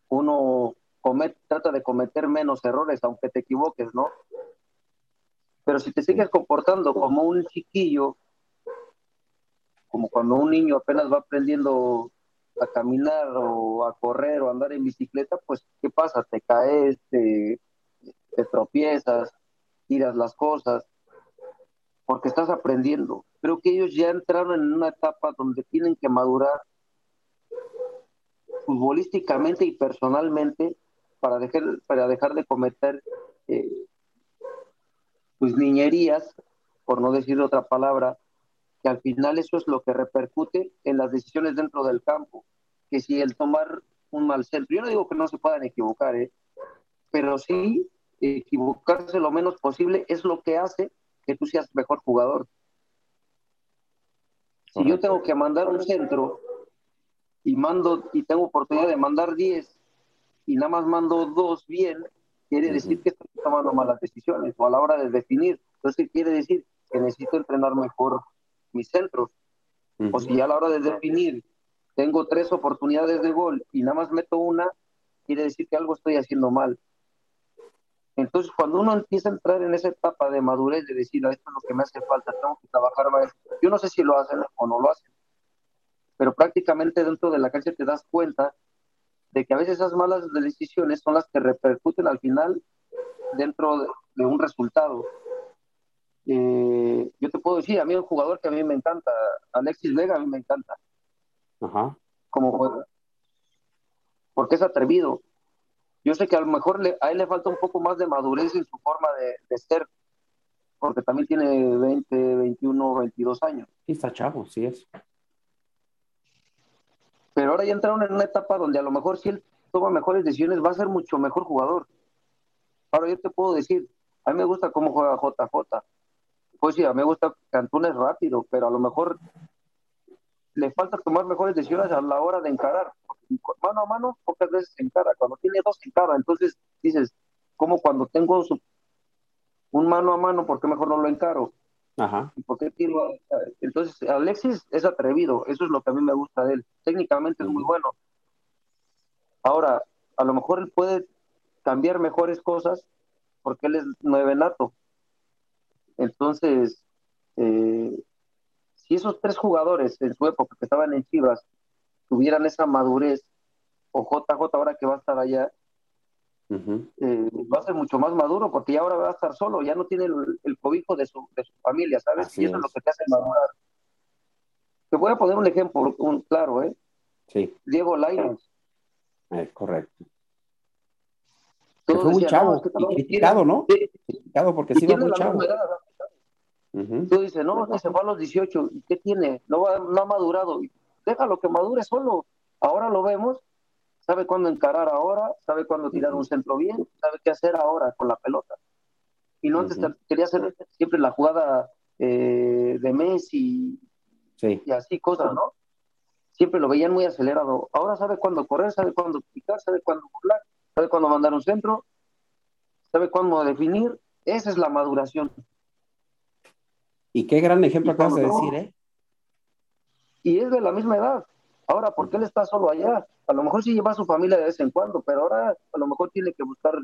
S6: uno comete, trata de cometer menos errores, aunque te equivoques, ¿no? Pero si te sigues comportando como un chiquillo, como cuando un niño apenas va aprendiendo a caminar o a correr o a andar en bicicleta, pues ¿qué pasa? Te caes, te, te tropiezas, tiras las cosas, porque estás aprendiendo. Creo que ellos ya entraron en una etapa donde tienen que madurar futbolísticamente y personalmente para dejar, para dejar de cometer eh, pues niñerías, por no decir otra palabra, que al final eso es lo que repercute en las decisiones dentro del campo, que si el tomar un mal centro, yo no digo que no se puedan equivocar, ¿eh? pero sí equivocarse lo menos posible es lo que hace que tú seas mejor jugador. Si yo tengo que mandar un centro y mando y tengo oportunidad de mandar 10 y nada más mando dos bien, quiere decir que estoy tomando malas decisiones o a la hora de definir. Entonces quiere decir que necesito entrenar mejor mis centros. O si a la hora de definir tengo tres oportunidades de gol y nada más meto una, quiere decir que algo estoy haciendo mal. Entonces, cuando uno empieza a entrar en esa etapa de madurez, de decir, "Ah, esto es lo que me hace falta, tengo que trabajar más, yo no sé si lo hacen o no lo hacen, pero prácticamente dentro de la cancha te das cuenta de que a veces esas malas decisiones son las que repercuten al final dentro de, de un resultado. Eh, yo te puedo decir, a mí un jugador que a mí me encanta, Alexis Vega, a mí me encanta
S2: Ajá.
S6: como juega, porque es atrevido. Yo sé que a lo mejor le- a él le falta un poco más de madurez en su forma de, de ser, porque también tiene 20, 21, 22 años.
S2: Sí, está chavo, sí es.
S6: Pero ahora ya entraron en una etapa donde a lo mejor si él toma mejores decisiones va a ser mucho mejor jugador. Ahora yo te puedo decir, a mí me gusta cómo juega JJ. Pues sí, a mí me gusta que Antuna es rápido, pero a lo mejor le falta tomar mejores decisiones a la hora de encarar. Mano a mano, pocas veces encara. Cuando tiene dos, encara. Entonces dices, como cuando tengo un mano a mano, ¿por qué mejor no lo encaro?
S2: Ajá.
S6: ¿Y por qué tiro? Entonces, Alexis es atrevido, eso es lo que a mí me gusta de él. Técnicamente es muy bueno. Ahora, a lo mejor él puede cambiar mejores cosas porque él es nueve nato. Entonces, eh, si esos tres jugadores en su época que estaban en Chivas tuvieran esa madurez, o JJ ahora que va a estar allá, Eh, va a ser mucho más maduro porque ya ahora va a estar solo, ya no tiene el, el cobijo de su, de su familia, ¿sabes?
S2: Así
S6: y eso es.
S2: es.
S6: lo que te hace madurar. Te voy a poner un ejemplo un, claro, ¿eh?
S2: Sí.
S6: Diego Lainez.
S2: Eh, correcto. Que fue muy
S6: decían,
S2: chavo
S6: no, es que
S2: y
S6: también
S2: criticado, ¿no?
S6: sí,
S2: Criticado porque sí muy chavo.
S6: Tú dices, no, no, se fue a los 18. ¿Y qué tiene? No, va- no ha madurado. Déjalo que madure solo. Ahora lo vemos. Sabe cuándo encarar ahora, sabe cuándo tirar un centro bien, sabe qué hacer ahora con la pelota. Y no antes quería hacer siempre la jugada eh, de Messi
S2: Sí,
S6: y así cosas, ¿no? Siempre lo veían muy acelerado. Ahora sabe cuándo correr, sabe cuándo picar, sabe cuándo burlar, sabe cuándo mandar un centro, sabe cuándo definir. Esa es la maduración.
S2: y qué gran ejemplo
S6: Y
S2: acabas de decir, ¿eh?
S6: y es de la misma edad. Ahora, ¿por qué él está solo allá? A lo mejor sí lleva a su familia de vez en cuando, pero ahora a lo mejor tiene que buscar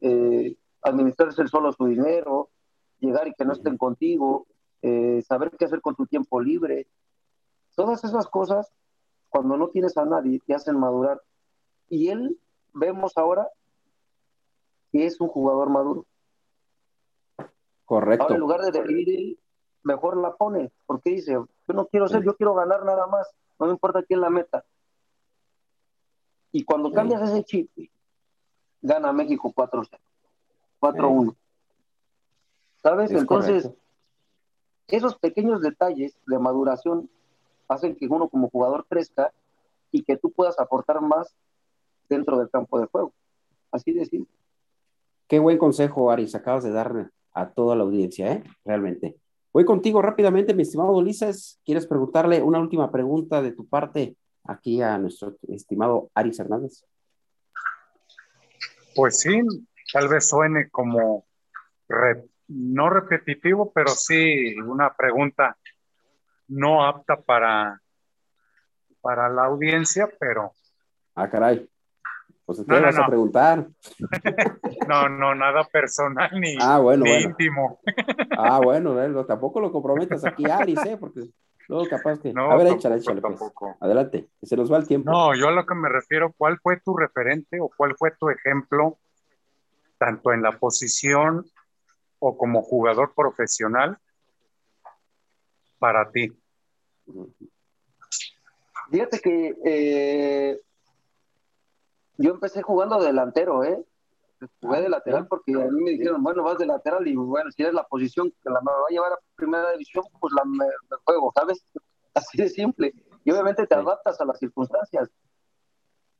S6: eh, administrarse solo su dinero, llegar y que no estén contigo, eh, saber qué hacer con tu tiempo libre. Todas esas cosas, cuando no tienes a nadie, te hacen madurar. Y él, vemos ahora que es un jugador maduro.
S2: Correcto.
S6: Ahora, en lugar de definir mejor la pone, porque dice, yo no quiero ser, yo quiero ganar nada más, no me importa quién la meta. Y cuando
S2: Sí.
S6: cambias ese chip, gana México 4-0, 4-1. ¿Sabes?
S2: Es
S6: Entonces,
S2: correcto.
S6: esos pequeños detalles de maduración hacen que uno como jugador crezca y que tú puedas aportar más dentro del campo de juego. Así de simple.
S2: Qué buen consejo, Aris, acabas de dar a toda la audiencia, ¿eh? Realmente. Voy contigo rápidamente, mi estimado Ulises. ¿Quieres preguntarle una última pregunta de tu parte aquí a nuestro estimado Aris Hernández?
S5: Pues sí, tal vez suene como re- no repetitivo, pero sí una pregunta no apta para, para la audiencia, pero
S2: Ah, caray. Pues te
S5: No, no,
S2: vas a
S5: no.
S2: preguntar.
S5: no, no, nada personal ni,
S2: Ah, bueno,
S5: ni
S2: bueno.
S5: íntimo.
S2: Ah, bueno, no, tampoco lo comprometas aquí, Aris, ¿eh? Porque luego capaz que.
S5: No,
S2: a ver,
S5: tampoco,
S2: échale, échale, pues.
S5: tampoco.
S2: Adelante, que se nos va el tiempo.
S5: No, yo a lo que me refiero, ¿cuál fue tu referente o cuál fue tu ejemplo, tanto en la posición o como jugador profesional, para ti?
S6: Fíjate que eh, yo empecé jugando delantero, ¿eh? Jugué de lateral porque a mí me dijeron, bueno, vas de lateral y bueno, si es la posición que la me va a llevar a primera división, pues la me, me juego, ¿sabes? Así de simple. Y obviamente te adaptas a las circunstancias.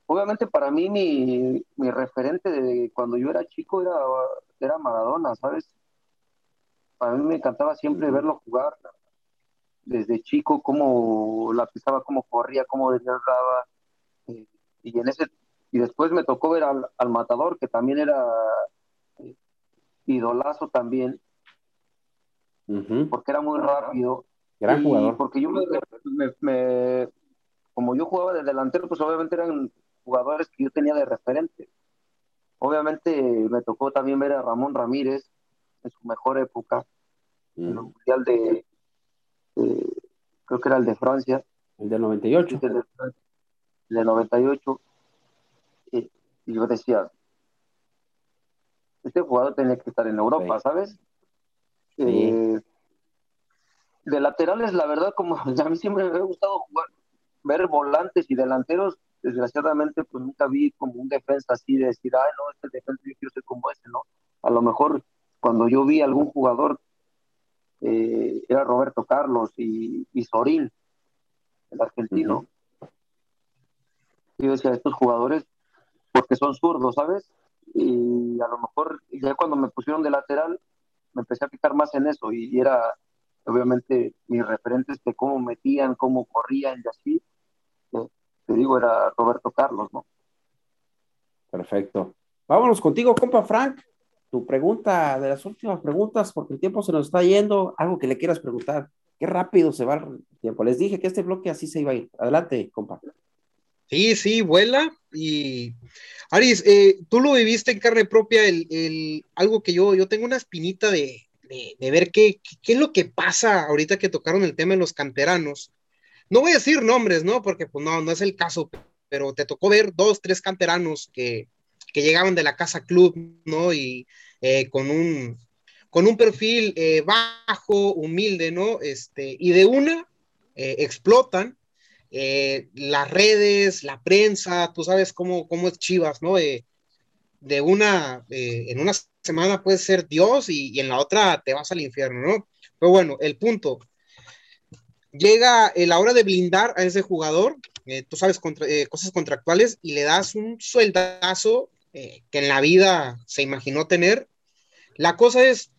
S6: Obviamente para mí mi, mi referente de cuando yo era chico era, era Maradona, ¿sabes? Para mí me encantaba siempre verlo jugar desde chico, cómo la pisaba, cómo corría, cómo desgarraba. Eh, y en ese y después me tocó ver al, al matador, que también era eh, idolazo también, porque era muy rápido.
S2: Gran
S6: Y
S2: jugador.
S6: Porque yo me, me- me- como yo jugaba de delantero, pues obviamente eran jugadores que yo tenía de referente. Obviamente me tocó también ver a Ramón Ramírez en su mejor época, en el Mundial de, de- creo que era el de Francia,
S2: El del 98.
S6: el de, el de 98. Y, yo decía, este jugador tenía que estar en Europa,
S2: Sí.
S6: ¿sabes?
S2: Sí.
S6: Eh, de laterales, la verdad, como a mí siempre me ha gustado jugar, ver volantes y delanteros, desgraciadamente, pues nunca vi como un defensa así de decir, ay, no, este defensa yo quiero ser como ese, ¿no? A lo mejor cuando yo vi algún jugador, eh, era Roberto Carlos y, y Sorín, el argentino. Yo decía, estos jugadores, porque son zurdos, ¿sabes? Y a lo mejor ya cuando me pusieron de lateral, me empecé a fijar más en eso y era obviamente mis referentes de cómo metían, cómo corrían y así. eh, te digo, era Roberto Carlos, ¿no?
S2: Perfecto. Vámonos contigo, compa Frank. Tu pregunta de las últimas preguntas, porque el tiempo se nos está yendo. Algo que le quieras preguntar. Qué rápido se va el tiempo. Les dije que este bloque así se iba a ir. Adelante, compa.
S3: Sí, sí, vuela. Y Aris, eh, tú lo viviste en carne propia, el, el- algo que yo, yo tengo una espinita de, de- ver qué, qué es lo que pasa ahorita que tocaron el tema de los canteranos. No voy a decir nombres, ¿no? Porque pues no, no es el caso, pero te tocó ver dos, tres canteranos que, que llegaban de la casa club, ¿no? Y eh, con un, con un perfil eh, bajo, humilde, ¿no? Este, y de una explotan eh, las redes, la prensa, tú sabes cómo, cómo es Chivas, ¿no? De, de una, eh, en una semana puedes ser Dios y, en la otra te vas al infierno, ¿no? Pero bueno, el punto. Llega eh, la hora de blindar a ese jugador, eh, tú sabes, eh, cosas contractuales, y le das un sueldazo eh, que en la vida se imaginó tener. La cosa es,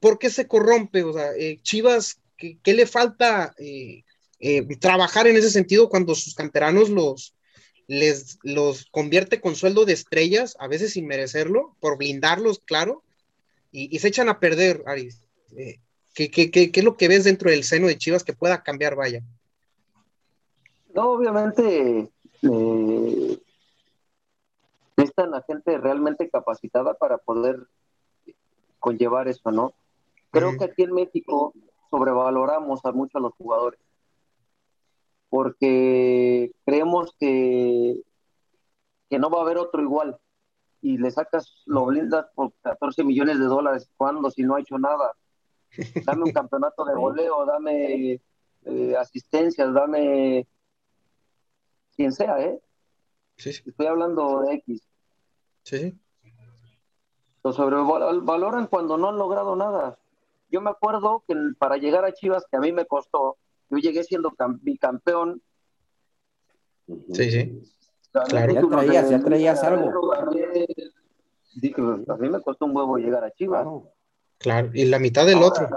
S3: ¿por qué se corrompe? O sea, eh, Chivas, ¿qué, qué le falta eh, eh, trabajar en ese sentido cuando sus canteranos los, les, los convierte con sueldo de estrellas, a veces sin merecerlo, por blindarlos, claro, y, y se echan a perder, Aris? Eh, ¿qué, qué, qué, qué es lo que ves dentro del seno de Chivas que pueda cambiar, vaya?
S6: No, obviamente eh, necesitan a gente realmente capacitada para poder conllevar eso, ¿no? Creo que aquí en México sobrevaloramos a mucho a los jugadores porque creemos que, que no va a haber otro igual y le sacas, lo blindas por 14 millones de dólares. ¿Cuándo? Si no ha hecho nada. Dame un campeonato de goleo, dame eh, asistencias, dame quien sea, ¿eh?
S3: Sí, sí,
S6: Estoy hablando de X.
S3: sí, sí.
S6: Lo sobrevaloran cuando no han logrado nada. Yo me acuerdo que para llegar a Chivas, que a mí me costó, yo llegué siendo cam- bicampeón.
S3: Sí, sí. Claro.
S2: Ya traías,
S6: de-
S2: ya traías algo.
S6: Dije, a mí me costó un huevo llegar a Chivas.
S2: Claro.
S3: Claro, y la mitad del otro.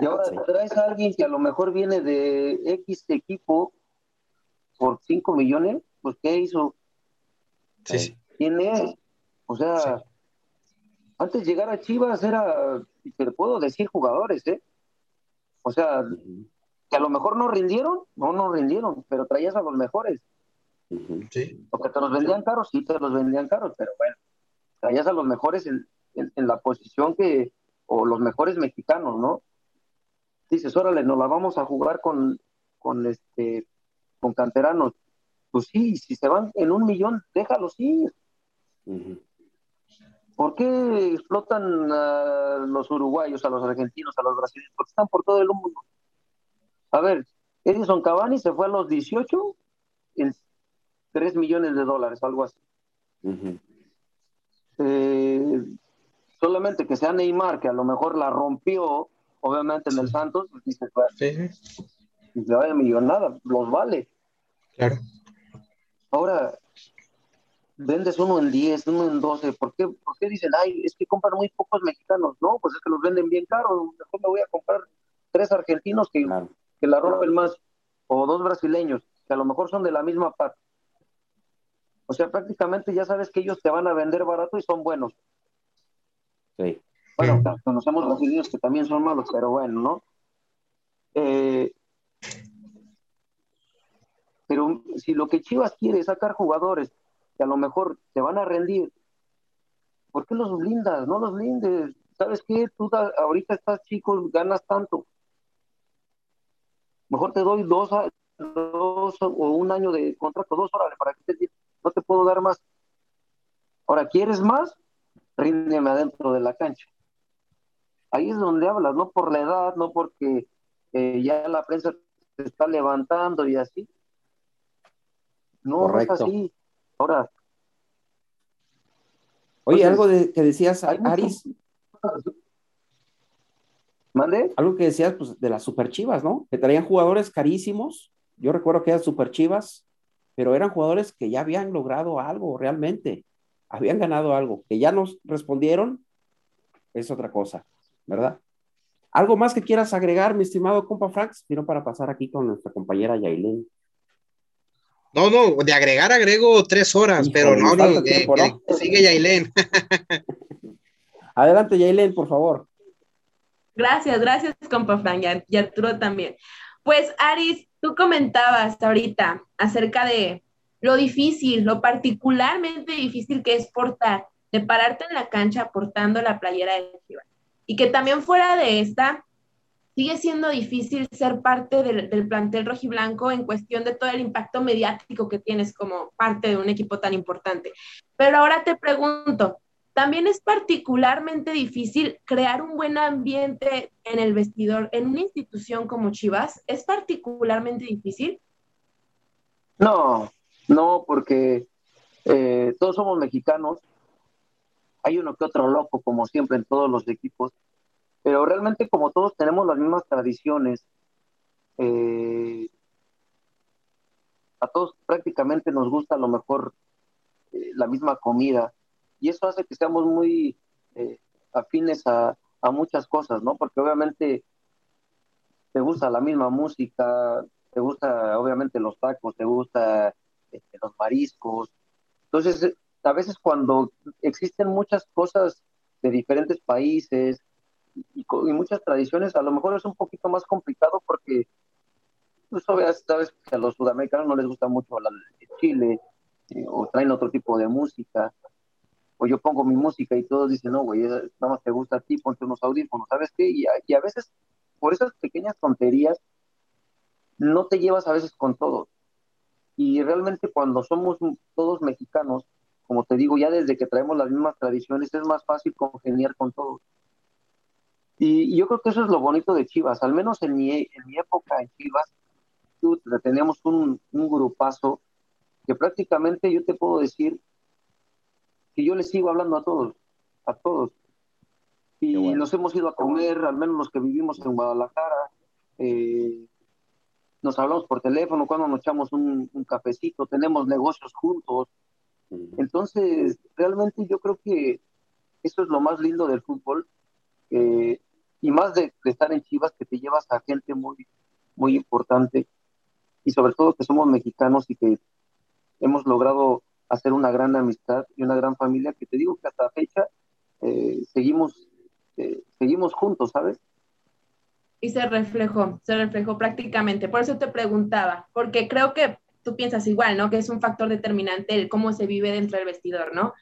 S6: Y ahora
S2: Sí.
S6: traes a alguien que a lo mejor viene de X equipo por 5 millones, pues ¿qué hizo?
S3: Sí, sí.
S6: ¿Quién es? O sea,
S3: Sí.
S6: antes llegar a Chivas era, te puedo decir, jugadores, ¿eh? O sea, que a lo mejor no rindieron, no, no rindieron, pero traías a los mejores.
S3: Sí,
S6: O que te los vendían caros, sí te los vendían caros, pero bueno, traías a los mejores en, en- en la posición que, o los mejores mexicanos, ¿no? Dices, órale, nos la vamos a jugar con, con este, con canteranos. Pues sí, si se van en un millón, déjalos ir.
S2: Ujú.
S6: ¿Por qué explotan a los uruguayos, a los argentinos, a los brasileños? Porque están por todo el mundo. A ver, Edison Cavani se fue a los 18 en 3 millones de dólares, algo así. Eh, solamente que sea Neymar, que a lo mejor la rompió, obviamente en el Santos, pues dices, bueno,
S3: sí, sí.
S6: y se vaya millonada, los vale.
S3: Claro.
S6: Ahora, vendes uno en 10, uno en 12, ¿por qué, ¿por qué dicen, ay, es que compran muy pocos mexicanos? No, pues es que los venden bien caros, mejor me voy a comprar tres argentinos que,
S2: Claro.
S6: Que la rompen más, o dos brasileños, que a lo mejor son de la misma parte. O sea, prácticamente ya sabes que ellos te van a vender barato y son buenos.
S2: Sí.
S6: Bueno, conocemos brasileños que también son malos, pero bueno, ¿no? Eh, pero si lo que Chivas quiere es sacar jugadores que a lo mejor te van a rendir, ¿por qué los blindas? No los blindes. ¿Sabes qué? Tú da- ahorita estás chico, ganas tanto. Mejor te doy dos, dos o un año de contrato, dos horas para que te no te puedo dar más. Ahora, ¿quieres más? Ríndeme adentro de la cancha. Ahí es donde hablas, no por la edad, no porque eh, ya la prensa se está levantando y así. No, no
S2: Correcto.
S6: es así. Ahora,
S2: Oye,
S6: Entonces,
S2: algo de, que decías, Aris,
S6: ¿mande?
S2: algo que decías pues, de las super chivas, ¿no? Que traían jugadores carísimos. Yo recuerdo que eran super chivas, pero eran jugadores que ya habían logrado algo realmente. Habían ganado algo. Que ya nos respondieron, es otra cosa, ¿verdad? ¿Algo más que quieras agregar, mi estimado compa Franks? Sino para pasar aquí con nuestra compañera Yailén.
S3: No, no, de agregar agrego tres horas, pero no, no, que-
S2: tiempo, ¿no?
S3: que sigue Yailén.
S2: Adelante, Yailén, por favor.
S4: Gracias, gracias, compa Frank, y Arturo también. Pues, Aris, tú comentabas ahorita acerca de lo difícil, lo particularmente difícil que es portar, de pararte en la cancha portando la playera de Chivas. Y que también fuera de esta, sigue siendo difícil ser parte del, del plantel rojiblanco en cuestión de todo el impacto mediático que tienes como parte de un equipo tan importante. Pero ahora te pregunto, también es particularmente difícil crear un buen ambiente en el vestidor, en una institución como Chivas, es particularmente difícil.
S6: No, no, porque eh, todos somos mexicanos. Hay uno que otro loco, como siempre en todos los equipos, pero realmente como todos tenemos las mismas tradiciones, eh, a todos prácticamente nos gusta a lo mejor eh, la misma comida y eso hace que seamos muy eh, afines a, muchas cosas, ¿no? Porque obviamente te gusta la misma música, te gusta obviamente los tacos, te gusta este, los mariscos. Entonces, a veces cuando existen muchas cosas de diferentes países y, muchas tradiciones, a lo mejor es un poquito más complicado porque pues obviamente sabes que a los sudamericanos no les gusta mucho la, el chile eh, o traen otro tipo de música. O yo pongo mi música y todos dicen, no, güey, nada más te gusta a ti, ponte unos audífonos, ¿sabes qué? Y a, y a veces, por esas pequeñas tonterías, no te llevas a veces con todos. Y realmente cuando somos todos mexicanos, como te digo, ya desde que traemos las mismas tradiciones, es más fácil congeniar con todos. Y, y yo creo que eso es lo bonito de Chivas, al menos en mi, en mi época en Chivas, teníamos un, un grupazo que prácticamente yo te puedo decir que yo les sigo hablando a todos, a todos. Y
S2: bueno.
S6: nos hemos ido a comer, al menos los que vivimos en Guadalajara, eh, nos hablamos por teléfono, cuando nos echamos un, un cafecito, tenemos negocios juntos. Entonces, realmente yo creo que eso es lo más lindo del fútbol. eh, y más de, de estar en Chivas, que te llevas a gente muy, muy importante. Y sobre todo que somos mexicanos y que hemos logrado hacer una gran amistad y una gran familia, que te digo que hasta la fecha eh, seguimos, eh, seguimos juntos, ¿sabes?
S4: Y se reflejó, se reflejó prácticamente. Por eso te preguntaba, porque creo que tú piensas igual, ¿no? Que es un factor determinante el cómo se vive dentro del vestidor, ¿no?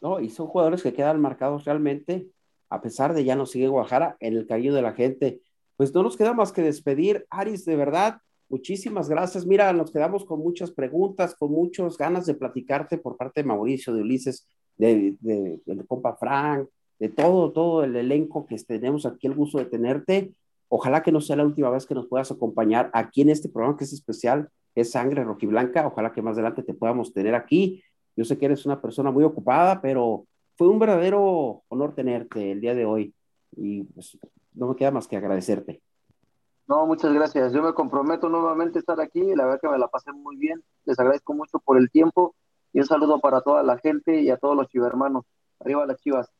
S2: ¿no? Y son jugadores que quedan marcados realmente, a pesar de ya no sigue Guadalajara, en el cariño de la gente. Pues no nos queda más que despedir, Aris, de verdad, muchísimas gracias. Mira, nos quedamos con muchas preguntas, con muchas ganas de platicarte por parte de Mauricio, de Ulises, de, de, del compa Frank, de todo, todo el elenco que tenemos aquí el gusto de tenerte. Ojalá que no sea la última vez que nos puedas acompañar aquí en este programa que es especial, es Sangre Roquiblanca. Ojalá que más adelante te podamos tener aquí. Yo sé que eres una persona muy ocupada, pero fue un verdadero honor tenerte el día de hoy y pues, no me queda más que agradecerte.
S6: No, muchas gracias. Yo me comprometo nuevamente a estar aquí. La verdad que me la pasé muy bien. Les agradezco mucho por el tiempo y un saludo para toda la gente y a todos los chivermanos. Arriba las chivas.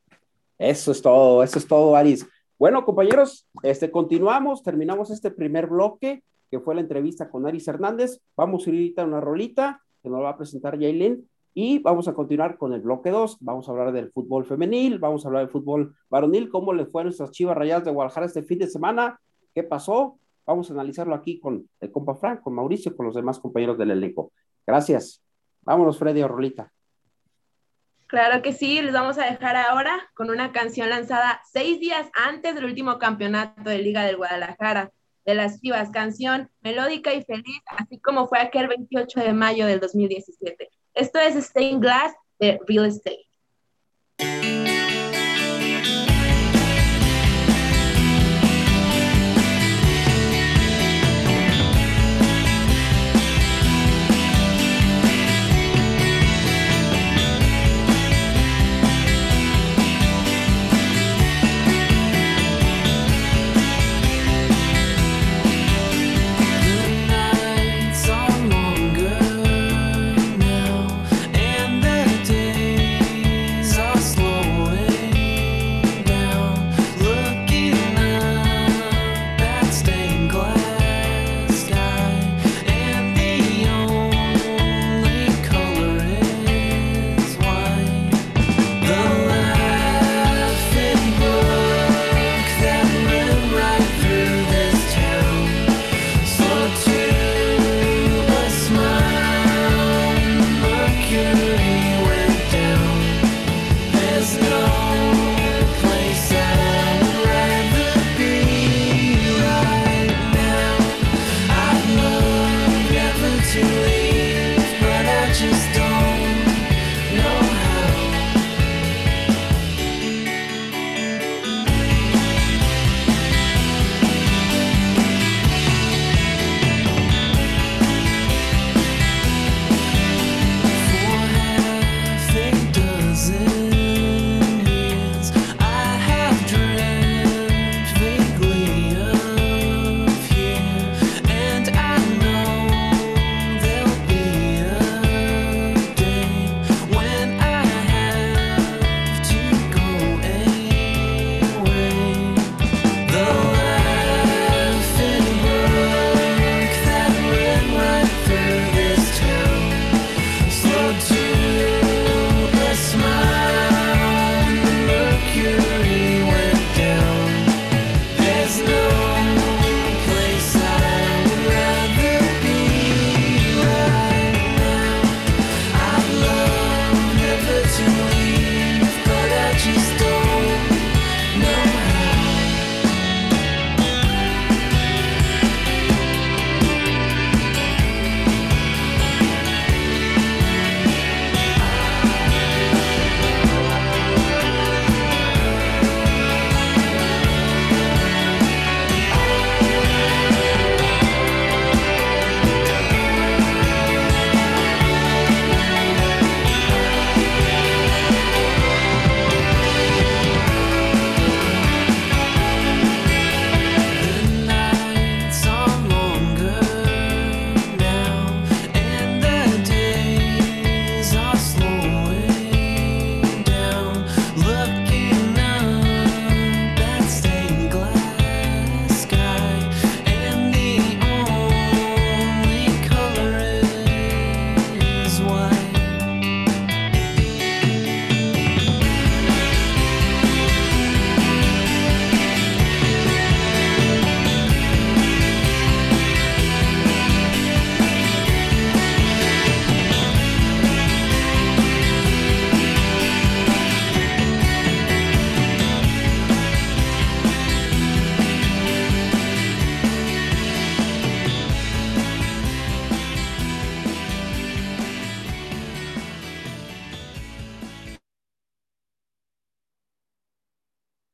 S2: Eso es todo, eso es todo, Aris. Bueno, compañeros, este, continuamos, terminamos este primer bloque, que fue la entrevista con Aris Hernández. Vamos a ir ahorita a una rolita que nos va a presentar Jalen y vamos a continuar con el bloque 2. Vamos a hablar del fútbol femenil, vamos a hablar del fútbol varonil, cómo le fue a nuestras chivas rayadas de Guadalajara este fin de semana, qué pasó. Vamos a analizarlo aquí con el compa Frank, con Mauricio, con los demás compañeros del elenco. Gracias. Vámonos, Freddy o Rolita.
S4: Claro que sí, les vamos a dejar ahora con una canción lanzada seis días antes del último campeonato de Liga del Guadalajara de las Chivas, canción melódica y feliz, así como fue aquel 28 de mayo del 2017. Esto es Stained Glass de Real Estate.